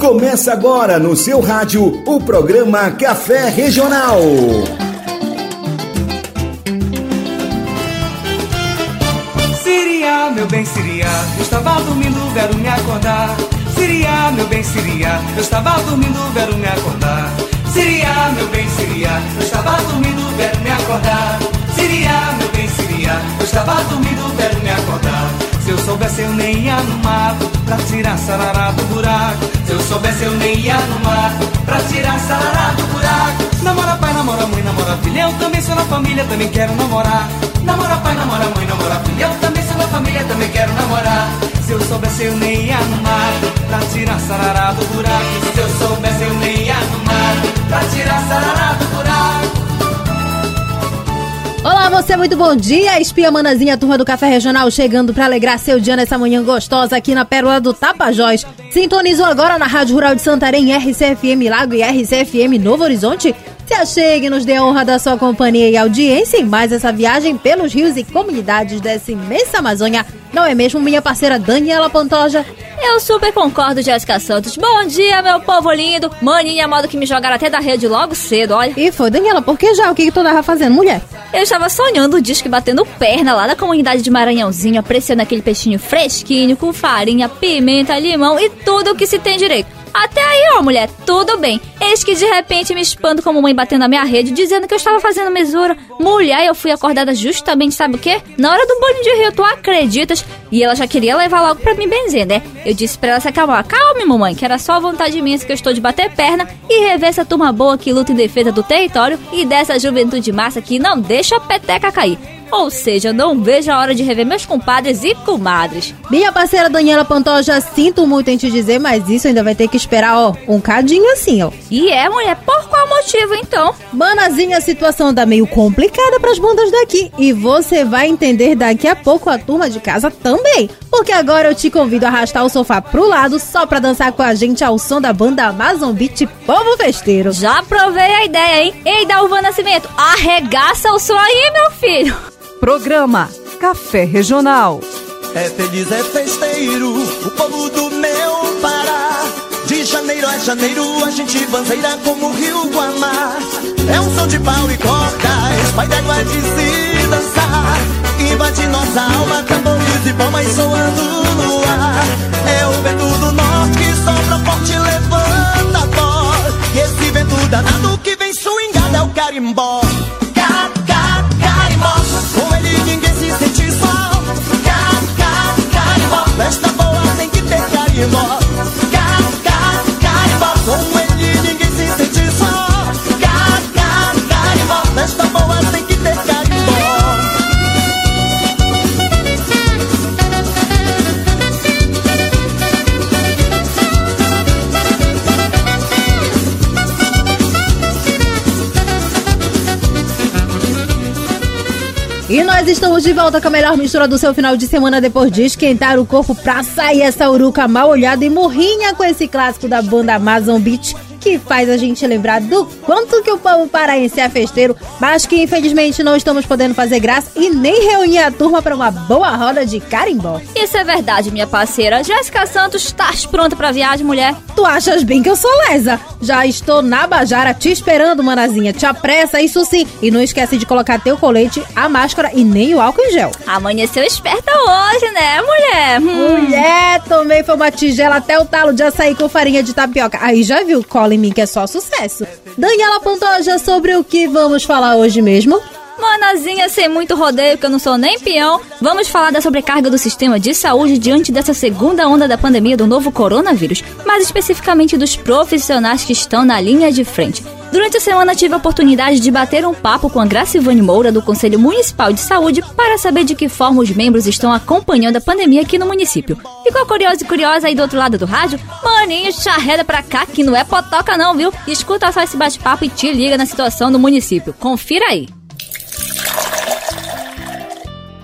Começa agora no seu rádio o programa Café Regional. Siria, meu bem, Siria, eu estava dormindo, vero me acordar. Siria, meu bem, Siria, eu estava dormindo, vero me acordar. Siria, meu bem, Siria, eu estava dormindo, vero me acordar. Siria, meu bem, Siria, eu estava dormindo, vero me acordar. Soubesse eu nem ia no mato Pra tirar sarará do buraco. Se eu soubesse eu nem ia no mato Pra tirar sarará do buraco. Namora pai, namora mãe, namora filha Eu também sou na família, também quero namorar. Namora pai, namora mãe, namora filha Eu também sou na família, também quero namorar. Se eu soubesse eu nem ia no mato Pra tirar sarará do buraco. Se eu soubesse eu nem ia no mato Pra tirar sarará do buraco Olá, você, muito bom dia. Espia Manazinha, turma do Café Regional, chegando para alegrar seu dia nessa manhã gostosa aqui na Pérola do Tapajós. Sintonizou agora na Rádio Rural de Santarém, RCFM Lago e RCFM Novo Horizonte? Se achegue e nos dê a honra da sua companhia e audiência em mais essa viagem pelos rios e comunidades dessa imensa Amazônia. Não é mesmo, minha parceira Daniela Pantoja? Eu super concordo, Jéssica Santos. Bom dia, meu povo lindo. Maninha, modo que me jogaram até da rede logo cedo, olha. E foi, Daniela, por que já? O que, que tu tava fazendo, mulher? Eu estava sonhando o disco batendo perna lá na comunidade de Maranhãozinho, apreciando aquele peixinho fresquinho, com farinha, pimenta, limão e tudo o que se tem direito. Até aí, ó, mulher, tudo bem. Eis que de repente me expando como mãe batendo na minha rede, dizendo que eu estava fazendo mesura. Mulher, eu fui acordada justamente, sabe o quê? Na hora do banho de rio, tu acreditas? E ela já queria levar logo pra me benzer, né? Eu disse pra ela se acalmar. Calme, mamãe, que era só vontade minha que eu estou de bater perna e rever essa turma boa que luta em defesa do território e dessa juventude massa que não deixa a peteca cair. Ou seja, não vejo a hora de rever meus compadres e comadres. Minha parceira Daniela Pantoja, sinto muito em te dizer, mas isso ainda vai ter que esperar, ó, um cadinho assim, ó. E é, mulher, por qual motivo então? Manazinha, a situação tá meio complicada pras bandas daqui. E você vai entender daqui a pouco a turma de casa também. Porque agora eu te convido a arrastar o sofá pro lado só pra dançar com a gente ao som da banda Amazon Beat Povo Festeiro. Já provei a ideia, hein? Ei, Dalva Nascimento, arregaça o som aí, meu filho. Programa Café Regional. É feliz, é festeiro, o povo do meu Pará. De janeiro a janeiro a gente bandeira como o rio Guamá. É um som de pau e cordas, pai d'égua de se dançar. Invade nossa alma, tambores e palmas soando no ar. É o vento do norte que sopra forte, levanta a voz. E esse vento danado que vem swingado é o carimbó. Estamos de volta com a melhor mistura do seu final de semana depois de esquentar o corpo pra sair essa uruca mal olhada e morrinha com esse clássico da banda Amazon Beach que faz a gente lembrar do quanto que o povo paraense é festeiro, mas que infelizmente não estamos podendo fazer graça e nem reunir a turma para uma boa roda de carimbó. Isso é verdade, minha parceira. Jéssica Santos, estás pronta pra viagem, mulher? Tu achas bem que eu sou lesa? Já estou na Bajara te esperando, manazinha. Te apressa, isso sim. E não esquece de colocar teu colete, a máscara e nem o álcool em gel. Amanheceu esperta hoje, né, mulher? Hum. Mulher, tomei foi uma tigela até o talo de açaí com farinha de tapioca. Aí já viu, cola em mim que é só sucesso. Daniela Pantoja, sobre o que vamos falar hoje mesmo? Manazinha, sem muito rodeio, que eu não sou nem peão, vamos falar da sobrecarga do sistema de saúde diante dessa segunda onda da pandemia do novo coronavírus, mais especificamente dos profissionais que estão na linha de frente. Durante a semana tive a oportunidade de bater um papo com a Gracivane Moura do Conselho Municipal de Saúde para saber de que forma os membros estão acompanhando a pandemia aqui no município. Ficou curioso e curiosa aí do outro lado do rádio? Maninho, charreda pra cá que não é potoca não, viu? Escuta só esse bate-papo e te liga na situação do município. Confira aí.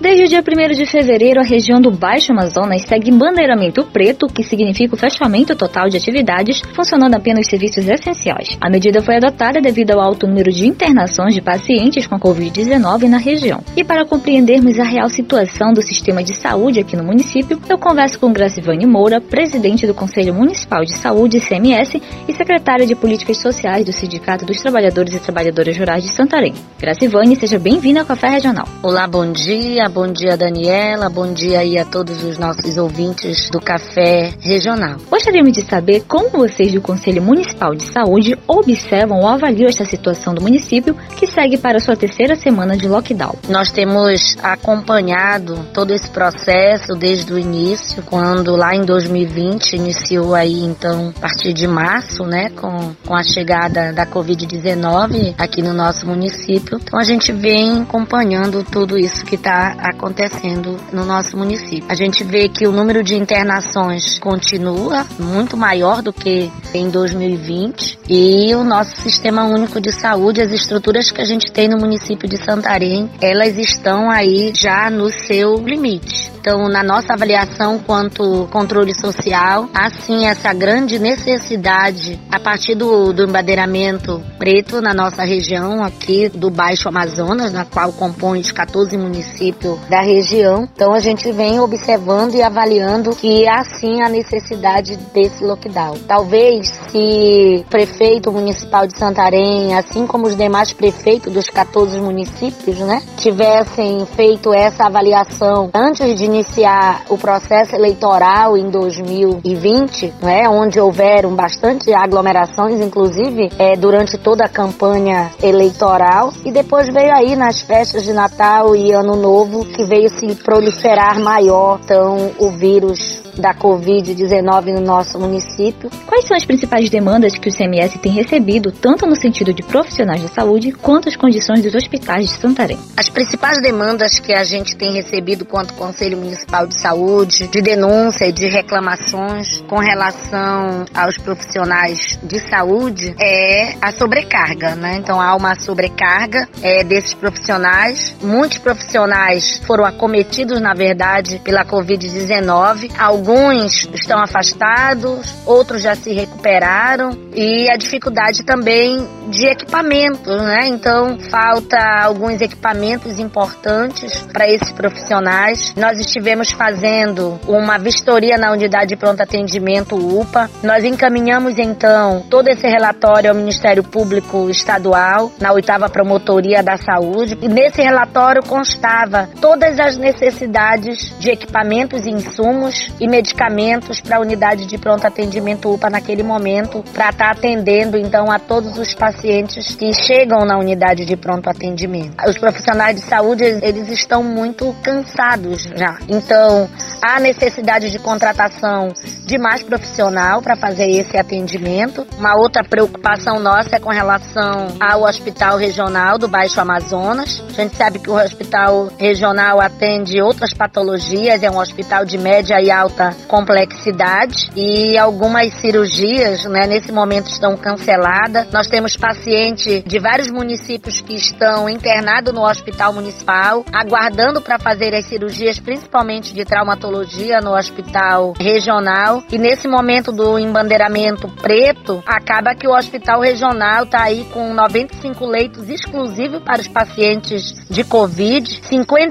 Desde o dia 1 de fevereiro, a região do Baixo Amazonas segue bandeiramento preto, que significa o fechamento total de atividades, funcionando apenas serviços essenciais. A medida foi adotada devido ao alto número de internações de pacientes com Covid-19 na região. E para compreendermos a real situação do sistema de saúde aqui no município, eu converso com Gracivane Moura, presidente do Conselho Municipal de Saúde, CMS, e secretária de Políticas Sociais do Sindicato dos Trabalhadores e Trabalhadoras Rurais de Santarém. Gracivane, seja bem-vinda ao Café Regional. Olá, bom dia bom dia Daniela, bom dia aí a todos os nossos ouvintes do Café Regional. Gostaríamos de saber como vocês do Conselho Municipal de Saúde observam ou avaliam esta situação do município que segue para sua terceira semana de lockdown. Nós temos acompanhado todo esse processo desde o início, quando lá em 2020 iniciou aí então a partir de março, né, com, com a chegada da Covid-19 aqui no nosso município. Então a gente vem acompanhando tudo isso que está acontecendo no nosso município. A gente vê que o número de internações continua muito maior do que em 2020 e o nosso sistema único de saúde, as estruturas que a gente tem no município de Santarém, elas estão aí já no seu limite. Então, na nossa avaliação quanto controle social, há sim essa grande necessidade a partir do, do embadeiramento preto na nossa região aqui do Baixo Amazonas, na qual compõe os 14 municípios da região. Então, a gente vem observando e avaliando que há sim a necessidade desse lockdown. Talvez se o prefeito municipal de Santarém, assim como os demais prefeitos dos 14 municípios, né, tivessem feito essa avaliação antes de iniciar o processo eleitoral em 2020, né, onde houveram bastante aglomerações, inclusive é, durante toda a campanha eleitoral, e depois veio aí nas festas de Natal e Ano Novo que veio se proliferar maior então o vírus da Covid-19 no nosso município. Quais são as principais demandas que o CMS tem recebido, tanto no sentido de profissionais da saúde, quanto as condições dos hospitais de Santarém? As principais demandas que a gente tem recebido quanto Conselho Municipal de Saúde, de denúncia e de reclamações com relação aos profissionais de saúde, é a sobrecarga, né? Então há uma sobrecarga é, desses profissionais. Muitos profissionais foram acometidos, na verdade, pela Covid-19. Alguns estão afastados, outros já se recuperaram e a dificuldade também de equipamentos, né? Então falta alguns equipamentos importantes para esses profissionais. Nós estivemos fazendo uma vistoria na unidade de pronto atendimento UPA. Nós encaminhamos então todo esse relatório ao Ministério Público Estadual, na oitava promotoria da saúde. E nesse relatório constava todas as necessidades de equipamentos e insumos e medicamentos para a unidade de pronto atendimento UPA naquele momento, para estar tá atendendo então a todos os pacientes que chegam na unidade de pronto atendimento. Os profissionais de saúde, eles estão muito cansados já. Então, há necessidade de contratação de mais profissional para fazer esse atendimento. Uma outra preocupação nossa é com relação ao Hospital Regional do Baixo Amazonas. A gente sabe que o Hospital Regional atende outras patologias, é um hospital de média e alta complexidade e algumas cirurgias, né, nesse momento estão canceladas. Nós temos pacientes de vários municípios que estão internados no Hospital Municipal, aguardando para fazer as cirurgias, principalmente de traumatologia no Hospital Regional. E nesse momento do embandeiramento preto, acaba que o Hospital Regional está aí com 95 leitos exclusivos para os pacientes de Covid.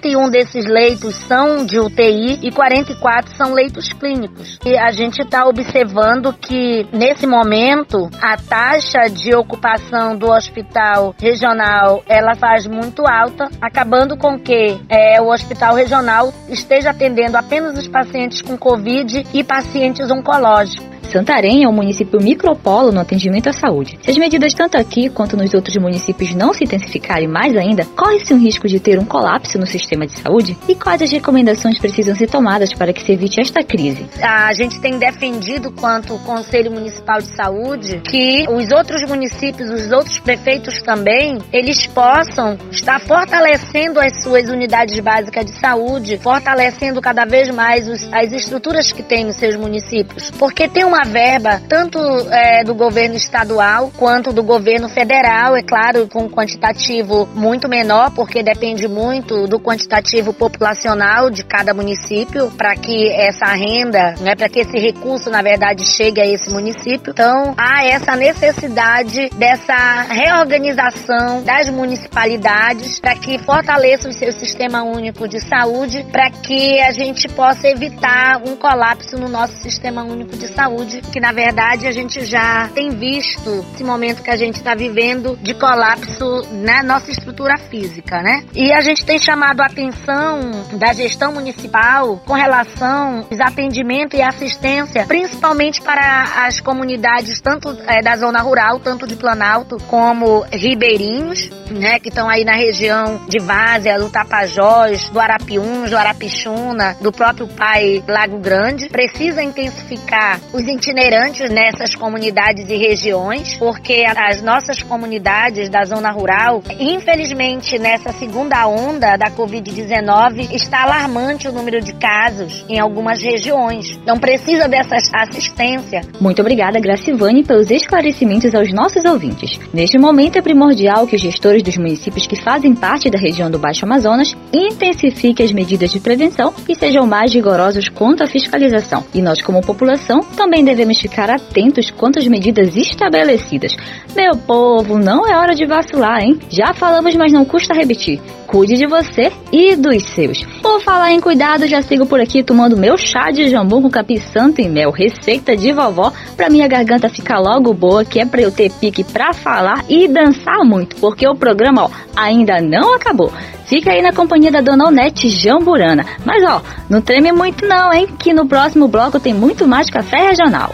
51 desses leitos são de UTI e 44 são leitos clínicos. E a gente está observando que nesse momento a taxa de ocupação do hospital regional ela faz muito alta, acabando com que é, o hospital regional esteja atendendo apenas os pacientes com Covid e pacientes oncológicos. Santarém é um município micropolo no atendimento à saúde. Se as medidas tanto aqui quanto nos outros municípios não se intensificarem mais ainda, corre-se um risco de ter um colapso no sistema de saúde? E quais as recomendações precisam ser tomadas para que se evite esta crise? A gente tem defendido, quanto Conselho Municipal de Saúde, que os outros municípios, os outros prefeitos também, eles possam estar fortalecendo as suas unidades básicas de saúde, fortalecendo cada vez mais os, as estruturas que tem nos seus municípios. Porque tem uma uma verba tanto é, do governo estadual quanto do governo federal, é claro, com um quantitativo muito menor, porque depende muito do quantitativo populacional de cada município para que essa renda, né, para que esse recurso, na verdade, chegue a esse município. Então, há essa necessidade dessa reorganização das municipalidades para que fortaleça o seu sistema único de saúde, para que a gente possa evitar um colapso no nosso sistema único de saúde, que na verdade a gente já tem visto esse momento que a gente está vivendo de colapso na nossa estrutura física, né? E a gente tem chamado a atenção da gestão municipal com relação aos atendimento e assistência, principalmente para as comunidades tanto é, da zona rural, tanto de Planalto como ribeirinhos, né, que estão aí na região de Várzea, do Tapajós, do Arapiuns, do Arapixuna, do próprio Pai Lago Grande. Precisa intensificar os itinerantes nessas comunidades e regiões, porque as nossas comunidades da zona rural, infelizmente nessa segunda onda da Covid-19, está alarmante o número de casos em algumas regiões. Então precisa dessa assistência. Muito obrigada, Gracivane, pelos esclarecimentos aos nossos ouvintes. Neste momento é primordial que os gestores dos municípios que fazem parte da região do Baixo Amazonas intensifiquem as medidas de prevenção e sejam mais rigorosos quanto à fiscalização. E nós, como população, também devemos ficar atentos quanto às medidas estabelecidas. Meu povo, não é hora de vacilar, hein? Já falamos, mas não custa repetir. Cuide de você e dos seus. Por falar em cuidado, já sigo por aqui tomando meu chá de jambu com capim santo e mel, receita de vovó, pra minha garganta ficar logo boa, que é pra eu ter pique pra falar e dançar muito, porque o programa ó, ainda não acabou. Fica aí na companhia da Dona Onete Jamburana. Mas ó, não treme muito não, hein? Que no próximo bloco tem muito mais café regional.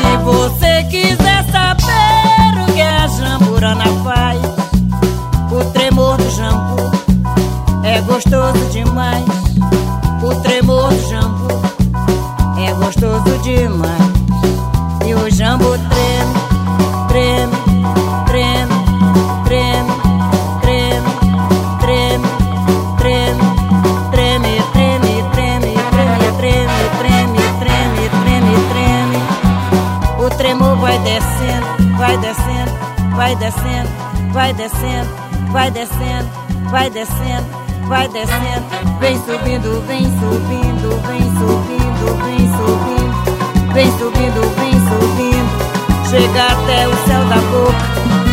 Se você quiser saber o que a Jamburana faz, o tremor do jambu é gostoso demais. O tremor do jambu é gostoso demais. E o jambu treme, treme, treme, treme, treme, treme, treme, treme, treme, treme, treme, treme, treme, treme, treme, treme. O tremor vai descendo, vai descendo, vai descendo, vai descendo, vai descendo, vai descendo, vai descendo, vem subindo, vem subindo, vem subindo, vem subindo, vem subindo, vem subindo, chega até o céu da boca.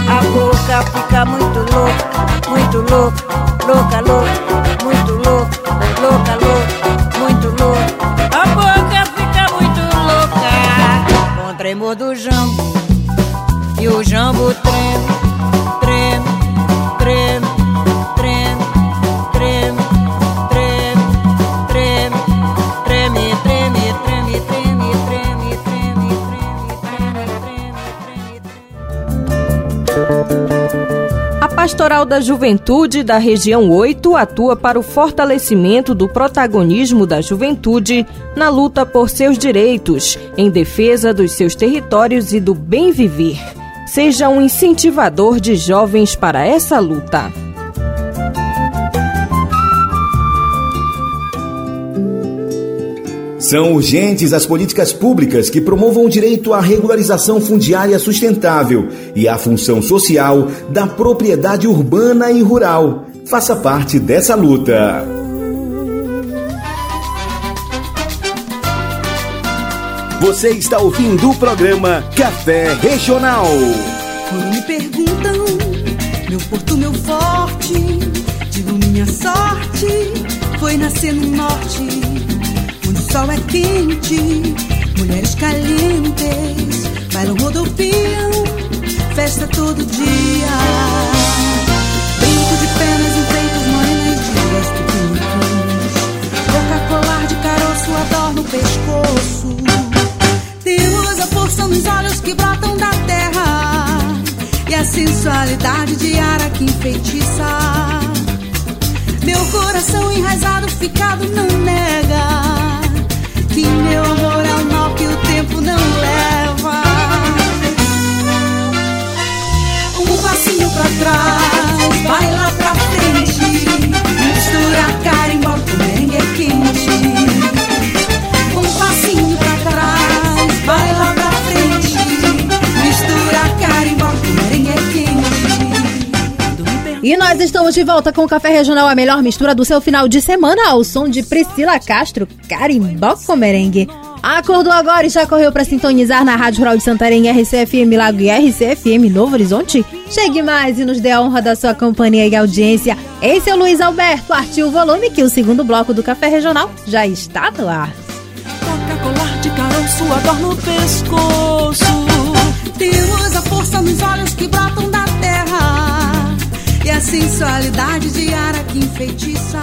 A boca fica muito louca, muito louca, louca, louca, muito louca, louca, louca, muito louca. A boca fica muito louca com o tremor do jambo. E o jambo treme, A Pastoral da Juventude da Região 8 atua para o fortalecimento do protagonismo da juventude na luta por seus direitos, em defesa dos seus territórios e do bem viver. Seja um incentivador de jovens para essa luta. São urgentes as políticas públicas que promovam o direito à regularização fundiária sustentável e à função social da propriedade urbana e rural. Faça parte dessa luta. Você está ouvindo o programa Café Regional. Quando me perguntam, meu porto, meu forte, digo minha sorte foi nascer no norte, sol é quente, mulheres calientes, bailam, rodopiam, festa todo dia. Brinco de penas enfeitas, morenas de rosto pintos, boca colar de caroço, adorno o pescoço. Temos a força nos olhos que brotam da terra e a sensualidade de ara que enfeitiça. Meu coração enraizado, ficado, não nega Nós estamos de volta com o Café Regional, a melhor mistura do seu final de semana, ao som de Priscila Castro, Carimbó com Merengue. Acordou agora e já correu para sintonizar na Rádio Rural de Santarém, RCFM Lago e RCFM Novo Horizonte? Chegue mais e nos dê a honra da sua companhia e audiência. Esse é o Luiz Alberto, artiu o volume que o segundo bloco do Café Regional já está no ar. Toca colar de caroço, a no pescoço. Temos a força nos olhos que brotam da terra e a sensualidade diária que enfeitiça.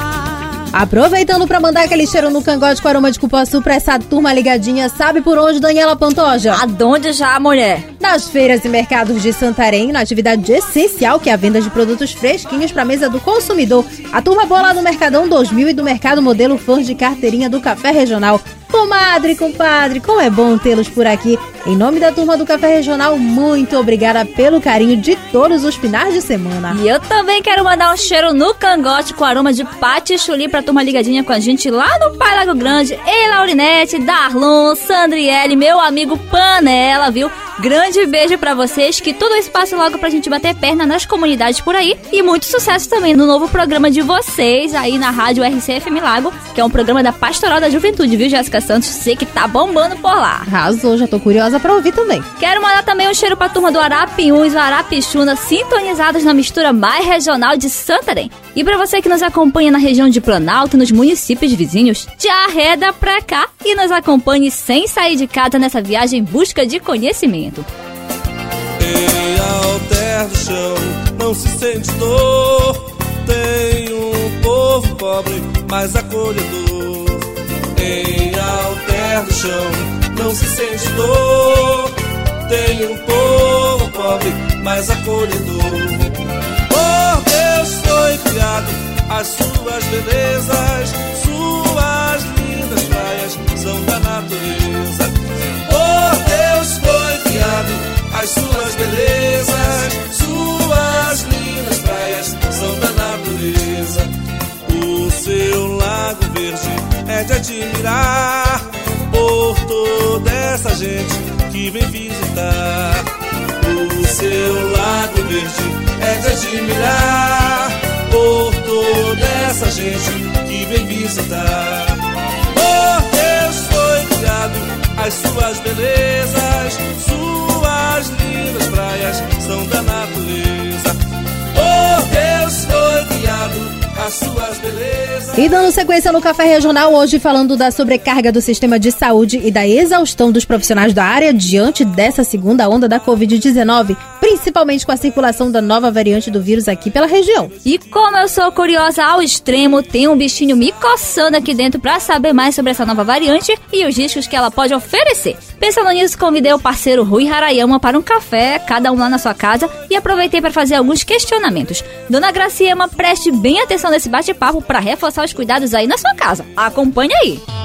Aproveitando para mandar aquele cheiro no cangote com aroma de cupuaçu pra essa turma ligadinha, sabe por onde, Daniela Pantoja? Aonde já, mulher? Nas feiras e mercados de Santarém, na atividade essencial que é a venda de produtos fresquinhos para mesa do consumidor. A turma boa lá do Mercadão 2000 e do Mercado Modelo Fãs de Carteirinha do Café Regional. Comadre, compadre, como é bom tê-los por aqui. Em nome da turma do Café Regional, muito obrigada pelo carinho de todos os finais de semana. E eu também quero mandar um cheiro no cangote com aroma de pate chuli pra turma ligadinha com a gente lá no Pai Lago Grande. Ei, Laurinete, Darlon, Sandriele, meu amigo Panela, viu? Grande beijo pra vocês, que tudo isso passe logo pra gente bater perna nas comunidades por aí. E muito sucesso também no novo programa de vocês aí na rádio RCF Lago, que é um programa da Pastoral da Juventude, viu, Jéssica Santos? Sei que tá bombando por lá. Arrasou, já tô curiosa pra ouvir também. Quero mandar também um cheiro pra turma do Arapiuns e Arapixuna, sintonizados na mistura mais regional de Santarém. E pra você que nos acompanha na região de Planalto e nos municípios vizinhos, te arreda pra cá e nos acompanhe sem sair de casa nessa viagem em busca de conhecimento. Em alter do chão não se sente dor. Tem um povo pobre, mais acolhedor. Em alter chão não se sente dor. Tem um povo pobre, mais acolhedor. Por Deus foi criado as suas belezas, suas lindas praias são da natureza. Por Deus foi criado as suas belezas, suas lindas praias é de admirar por toda essa gente que vem visitar. O seu lago verde é de admirar por toda essa gente que vem visitar. Por Deus foi criado as suas belezas, suas lindas praias são da natureza. Por Deus foi criado as suas belezas. E dando sequência no Café Regional, hoje falando da sobrecarga do sistema de saúde e da exaustão dos profissionais da área diante dessa segunda onda da Covid-19, principalmente com a circulação da nova variante do vírus aqui pela região. E como eu sou curiosa ao extremo, tem um bichinho me coçando aqui dentro para saber mais sobre essa nova variante e os riscos que ela pode oferecer. Pensando nisso, convidei o parceiro Rui Harayama para um café, cada um lá na sua casa, e aproveitei para fazer alguns questionamentos. Dona Graciema, preste bem atenção nesse bate-papo para reforçar os cuidados aí na sua casa. Acompanhe aí!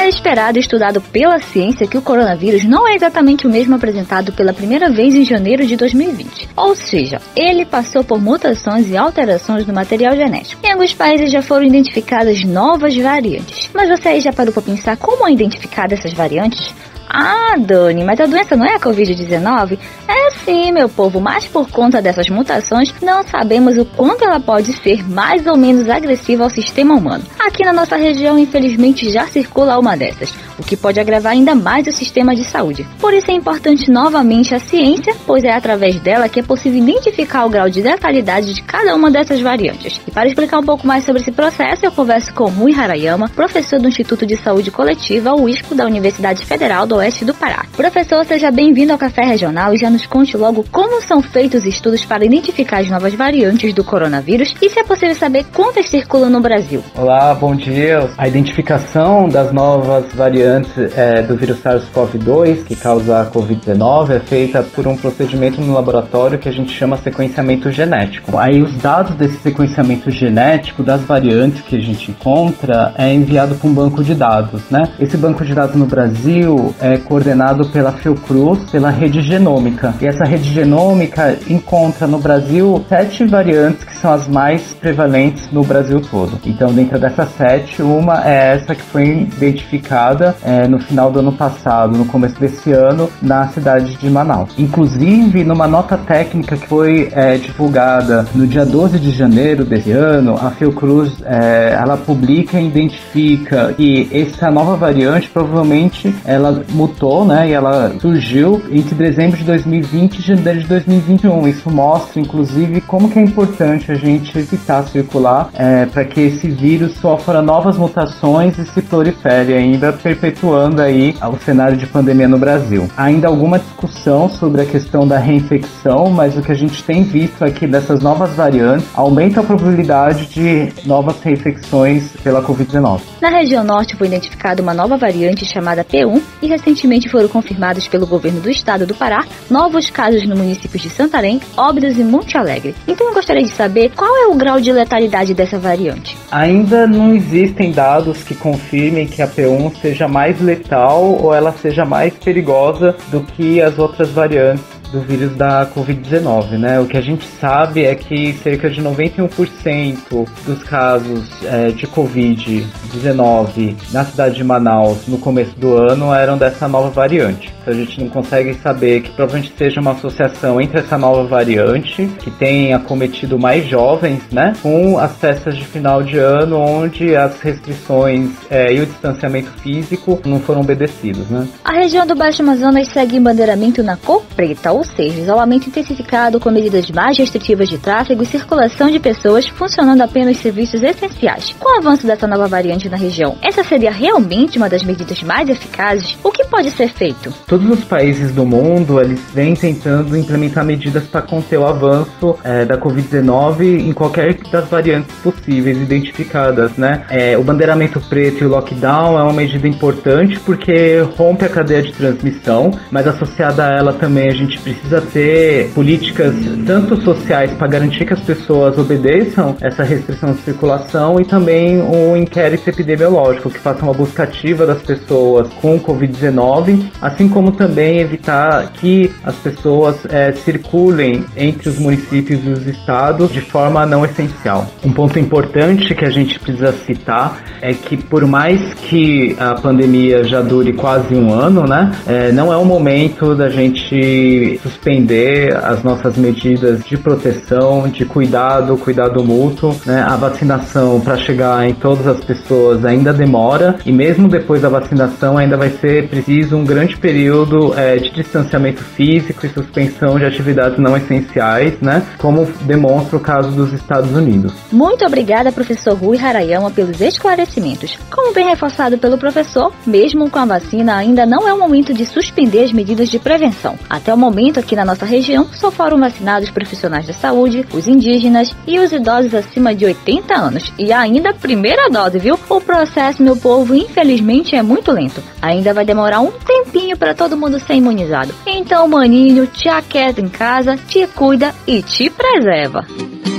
É esperado e estudado pela ciência que o coronavírus não é exatamente o mesmo apresentado pela primeira vez em janeiro de 2020. Ou seja, ele passou por mutações e alterações no material genético. Em alguns países já foram identificadas novas variantes. Mas você aí já parou para pensar como é identificada essas variantes? Ah, Dani, mas a doença não é a Covid-19? É sim, meu povo, mas por conta dessas mutações, não sabemos o quanto ela pode ser mais ou menos agressiva ao sistema humano. Aqui na nossa região, infelizmente, já circula uma dessas, o que pode agravar ainda mais o sistema de saúde. Por isso é importante novamente a ciência, pois é através dela que é possível identificar o grau de letalidade de cada uma dessas variantes. E para explicar um pouco mais sobre esse processo, eu converso com Rui Harayama, professor do Instituto de Saúde Coletiva, o ISCO, da Universidade Federal do Oeste do Pará. Professor, seja bem-vindo ao Café Regional e já nos conte logo como são feitos estudos para identificar as novas variantes do coronavírus e se é possível saber quantas circulam no Brasil. Olá, bom dia. A identificação das novas variantes é, do vírus SARS-CoV-2, que causa a Covid-19, é feita por um procedimento no laboratório que a gente chama sequenciamento genético. Aí os dados desse sequenciamento genético das variantes que a gente encontra é enviado para um banco de dados, né? Esse banco de dados no Brasil é é coordenado pela Fiocruz, pela rede genômica. E essa rede genômica encontra no Brasil sete variantes que são as mais prevalentes no Brasil todo. Então, dentro dessas sete, uma é essa que foi identificada é, no final do ano passado, no começo desse ano, na cidade de Manaus. Inclusive, numa nota técnica que foi é, divulgada no dia 12 de janeiro desse ano, a Fiocruz é, ela publica e identifica que essa nova variante provavelmente ela mutou, né? E ela surgiu entre dezembro de 2020 e janeiro de 2021. Isso mostra, inclusive, como que é importante a gente evitar circular é, para que esse vírus sofra novas mutações e se prolifere ainda, perpetuando aí o cenário de pandemia no Brasil. Ainda alguma discussão sobre a questão da reinfecção, mas o que a gente tem visto aqui dessas novas variantes aumenta a probabilidade de novas reinfecções pela Covid-19. Na região norte foi identificada uma nova variante chamada P1 e recentemente foram confirmados pelo governo do estado do Pará novos casos no municípios de Santarém, Óbidos e Monte Alegre. Então eu gostaria de saber qual é o grau de letalidade dessa variante. Ainda não existem dados que confirmem que a P1 seja mais letal ou ela seja mais perigosa do que as outras variantes do vírus da Covid-19, né? O que a gente sabe é que cerca de 91% dos casos é, de Covid-19 na cidade de Manaus no começo do ano eram dessa nova variante. Então a gente não consegue saber que provavelmente seja uma associação entre essa nova variante, que tem acometido mais jovens, né? Com as festas de final de ano, onde as restrições é, e o distanciamento físico não foram obedecidos, né? A região do Baixo Amazonas segue embandeiramento na cor preta, ou seja, isolamento intensificado com medidas mais restritivas de tráfego e circulação de pessoas, funcionando apenas serviços essenciais. Com o avanço dessa nova variante na região, essa seria realmente uma das medidas mais eficazes? O que pode ser feito? Todos os países do mundo eles vêm tentando implementar medidas para conter o avanço é, da Covid-19 em qualquer das variantes possíveis identificadas, né? É, o bandeiramento preto e o lockdown é uma medida importante porque rompe a cadeia de transmissão, mas associada a ela também a gente precisa ter políticas tanto sociais para garantir que as pessoas obedeçam essa restrição de circulação e também um inquérito epidemiológico que faça uma busca ativa das pessoas com Covid-19, assim como também evitar que as pessoas é, circulem entre os municípios e os estados de forma não essencial. Um ponto importante que a gente precisa citar é que por mais que a pandemia já dure quase um ano, né, é, não é o momento da gente suspender as nossas medidas de proteção, de cuidado, cuidado mútuo. Né? A vacinação para chegar em todas as pessoas ainda demora e mesmo depois da vacinação ainda vai ser preciso um grande período é, de distanciamento físico e suspensão de atividades não essenciais, né? Como demonstra o caso dos Estados Unidos. Muito obrigada, professor Rui Harayama, pelos esclarecimentos. Como bem reforçado pelo professor, mesmo com a vacina, ainda não é o momento de suspender as medidas de prevenção. Até o momento, aqui na nossa região, só foram vacinados profissionais da saúde, os indígenas e os idosos acima de 80 anos. E ainda primeira dose, viu? O processo, meu povo, infelizmente é muito lento. Ainda vai demorar um tempinho para todo mundo ser imunizado. Então, maninho, te aquieta em casa, te cuida e te preserva.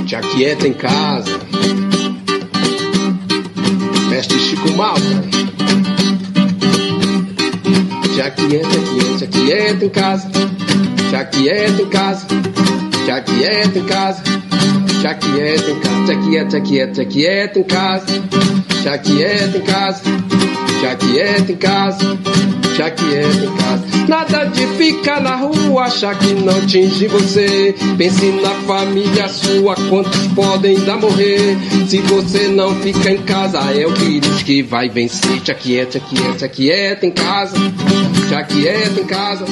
Te aquieta em casa. Mestre Chico Malta. Te aquieta, aquieta, aquieta em casa. Te aquieta em casa. Te aquieta em casa. Te aquieta em casa. Te aquieta, te aquieta, te aquieta em casa. Te aquieta em casa. Te aquieta em casa que é em casa. Nada de ficar na rua, achar que não atinge você. Pense na família sua, quantos podem ainda morrer. Se você não fica em casa, é o vírus que vai vencer. Te aquieta, aquieta, aquieta em casa. Te aquieta em casa.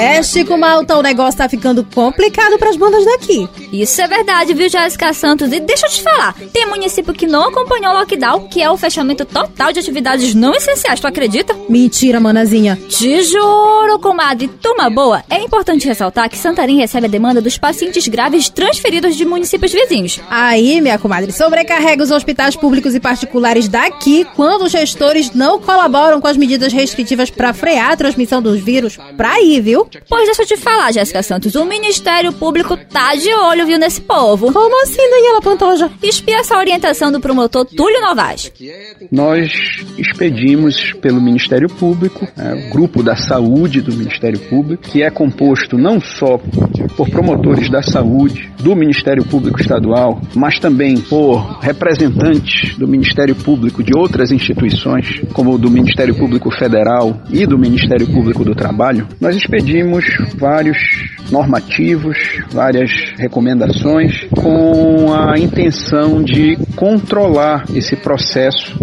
É, Chico Malta, o negócio tá ficando complicado para as bandas daqui. Isso é verdade, viu, Jéssica Santos? E deixa eu te falar, tem município que não acompanhou o lockdown, que é o fechamento total de atividades não essenciais, tu acredita? Mentira, manazinha. Te juro, comadre, toma boa. É importante ressaltar que Santarém recebe a demanda dos pacientes graves transferidos de municípios vizinhos. Aí, minha comadre, sobrecarrega os hospitais públicos e particulares daqui quando os gestores não colaboram com as medidas restritivas para frear a transmissão dos vírus pra ir, viu? Pois deixa eu te falar, Jéssica Santos, o Ministério Público tá de olho, viu, nesse povo. Como assim, Daniela Pantoja? Espia essa orientação do promotor Túlio Novaes. Nós expedimos pelo Ministério Público, né, o grupo da saúde do Ministério Público, que é composto não só por promotores da saúde do Ministério Público Estadual, mas também por representantes do Ministério Público de outras instituições, como o do Ministério Público Federal e do Ministério Público do Trabalho, nós expedimos vários normativos, várias recomendações com a intenção de controlar esse processo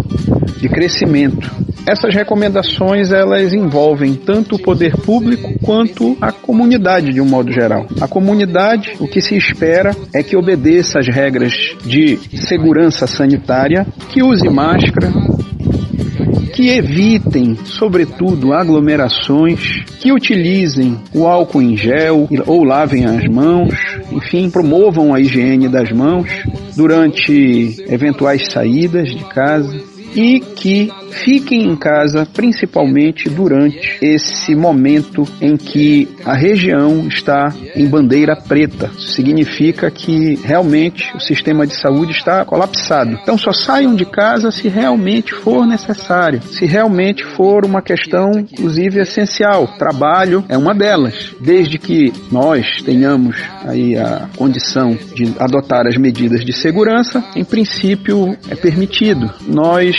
de crescimento. Essas recomendações elas envolvem tanto o poder público quanto a comunidade de um modo geral. A comunidade, o que se espera é que obedeça às regras de segurança sanitária, que use máscara, que evitem, sobretudo, aglomerações, que utilizem o álcool em gel ou lavem as mãos, enfim, promovam a higiene das mãos durante eventuais saídas de casa e que fiquem em casa, principalmente durante esse momento em que a região está em bandeira preta. Isso significa que realmente o sistema de saúde está colapsado. Então só saiam de casa se realmente for necessário, se realmente for uma questão, inclusive, essencial. Trabalho é uma delas. Desde que nós tenhamos aí a condição de adotar as medidas de segurança, em princípio é permitido. Nós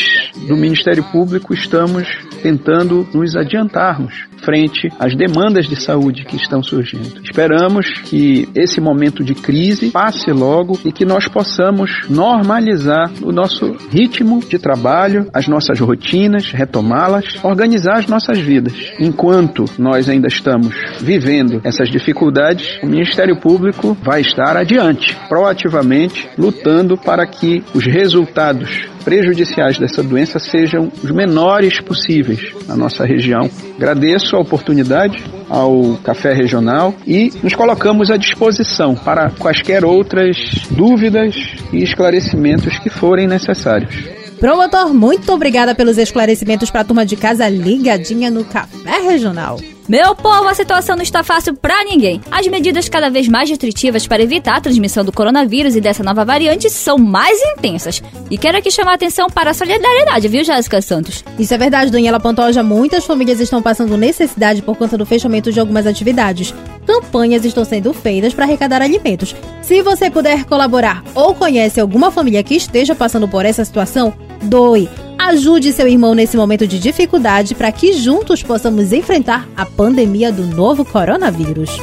do Ministério Público estamos tentando nos adiantarmos frente às demandas de saúde que estão surgindo. Esperamos que esse momento de crise passe logo e que nós possamos normalizar o nosso ritmo de trabalho, as nossas rotinas, retomá-las, organizar as nossas vidas. Enquanto nós ainda estamos vivendo essas dificuldades, o Ministério Público vai estar adiante, proativamente, lutando para que os resultados prejudiciais dessa doença sejam os menores possíveis na nossa região. Agradeço a oportunidade ao Café Regional e nos colocamos à disposição para quaisquer outras dúvidas e esclarecimentos que forem necessários. Promotor, muito obrigada pelos esclarecimentos para a turma de casa ligadinha no Café Regional. Meu povo, a situação não está fácil pra ninguém. As medidas cada vez mais restritivas para evitar a transmissão do coronavírus e dessa nova variante são mais intensas. E quero aqui chamar a atenção para a solidariedade, viu, Jéssica Santos? Isso é verdade, Daniela Pantoja. Muitas famílias estão passando necessidade por conta do fechamento de algumas atividades. Campanhas estão sendo feitas para arrecadar alimentos. Se você puder colaborar ou conhece alguma família que esteja passando por essa situação, doe. Ajude seu irmão nesse momento de dificuldade para que juntos possamos enfrentar a pandemia do novo coronavírus.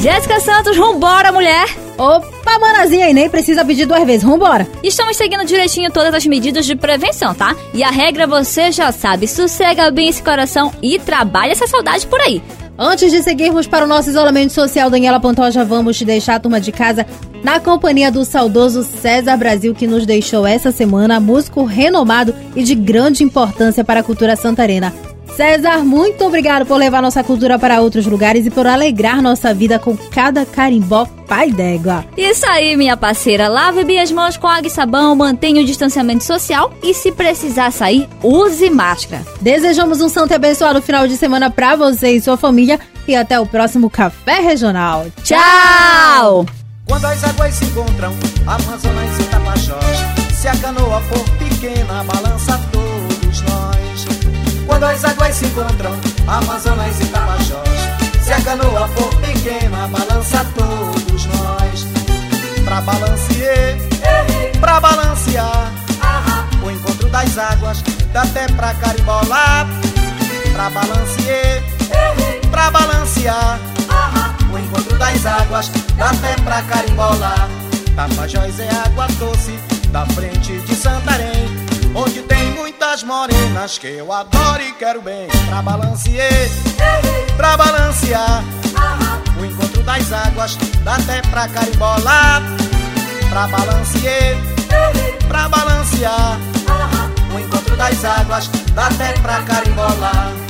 Jéssica Santos, vambora, mulher! Opa, manazinha, e nem precisa pedir duas vezes, vambora! Estamos seguindo direitinho todas as medidas de prevenção, tá? E a regra você já sabe, sossega bem esse coração e trabalha essa saudade por aí. Antes de seguirmos para o nosso isolamento social, Daniela Pantoja, vamos te deixar a turma de casa na companhia do saudoso César Brasil, que nos deixou essa semana, músico renomado e de grande importância para a cultura santarena. César, muito obrigado por levar nossa cultura para outros lugares e por alegrar nossa vida com cada carimbó pai d'égua. Isso aí, minha parceira. Lave bem as mãos com água e sabão, mantenha o distanciamento social e, se precisar sair, use máscara. Desejamos um santo e abençoado final de semana para você e sua família e até o próximo Café Regional. Tchau! Quando as águas se encontram, Amazonas e Tapajós, se a canoa for pequena, balança nós. Quando as águas se encontram, Amazonas e Tapajós, se a canoa for pequena, balança todos nós. Pra balancear, pra balancear, o encontro das águas, dá até pra carimbolar. Pra balancear, pra balancear, o encontro das águas, dá até pra carimbolar. Tapajós é água doce, da frente de Santarém, onde muitas morenas que eu adoro e quero bem. Pra balancear, pra balancear, o encontro das águas, dá até pra carimbolar. Pra balancear, pra balancear, o encontro das águas, dá até pra carimbolar.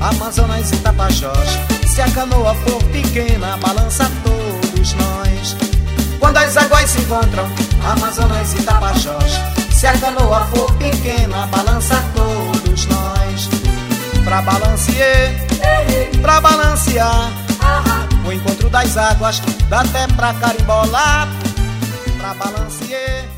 Amazonas e Tapajós. Se a canoa for pequena, balança todos nós. Quando as águas se encontram, Amazonas e Tapajós. Se a canoa for pequena, balança todos nós. Pra balancear, pra balancear. O encontro das águas dá até pra carimbolar. Pra balancear.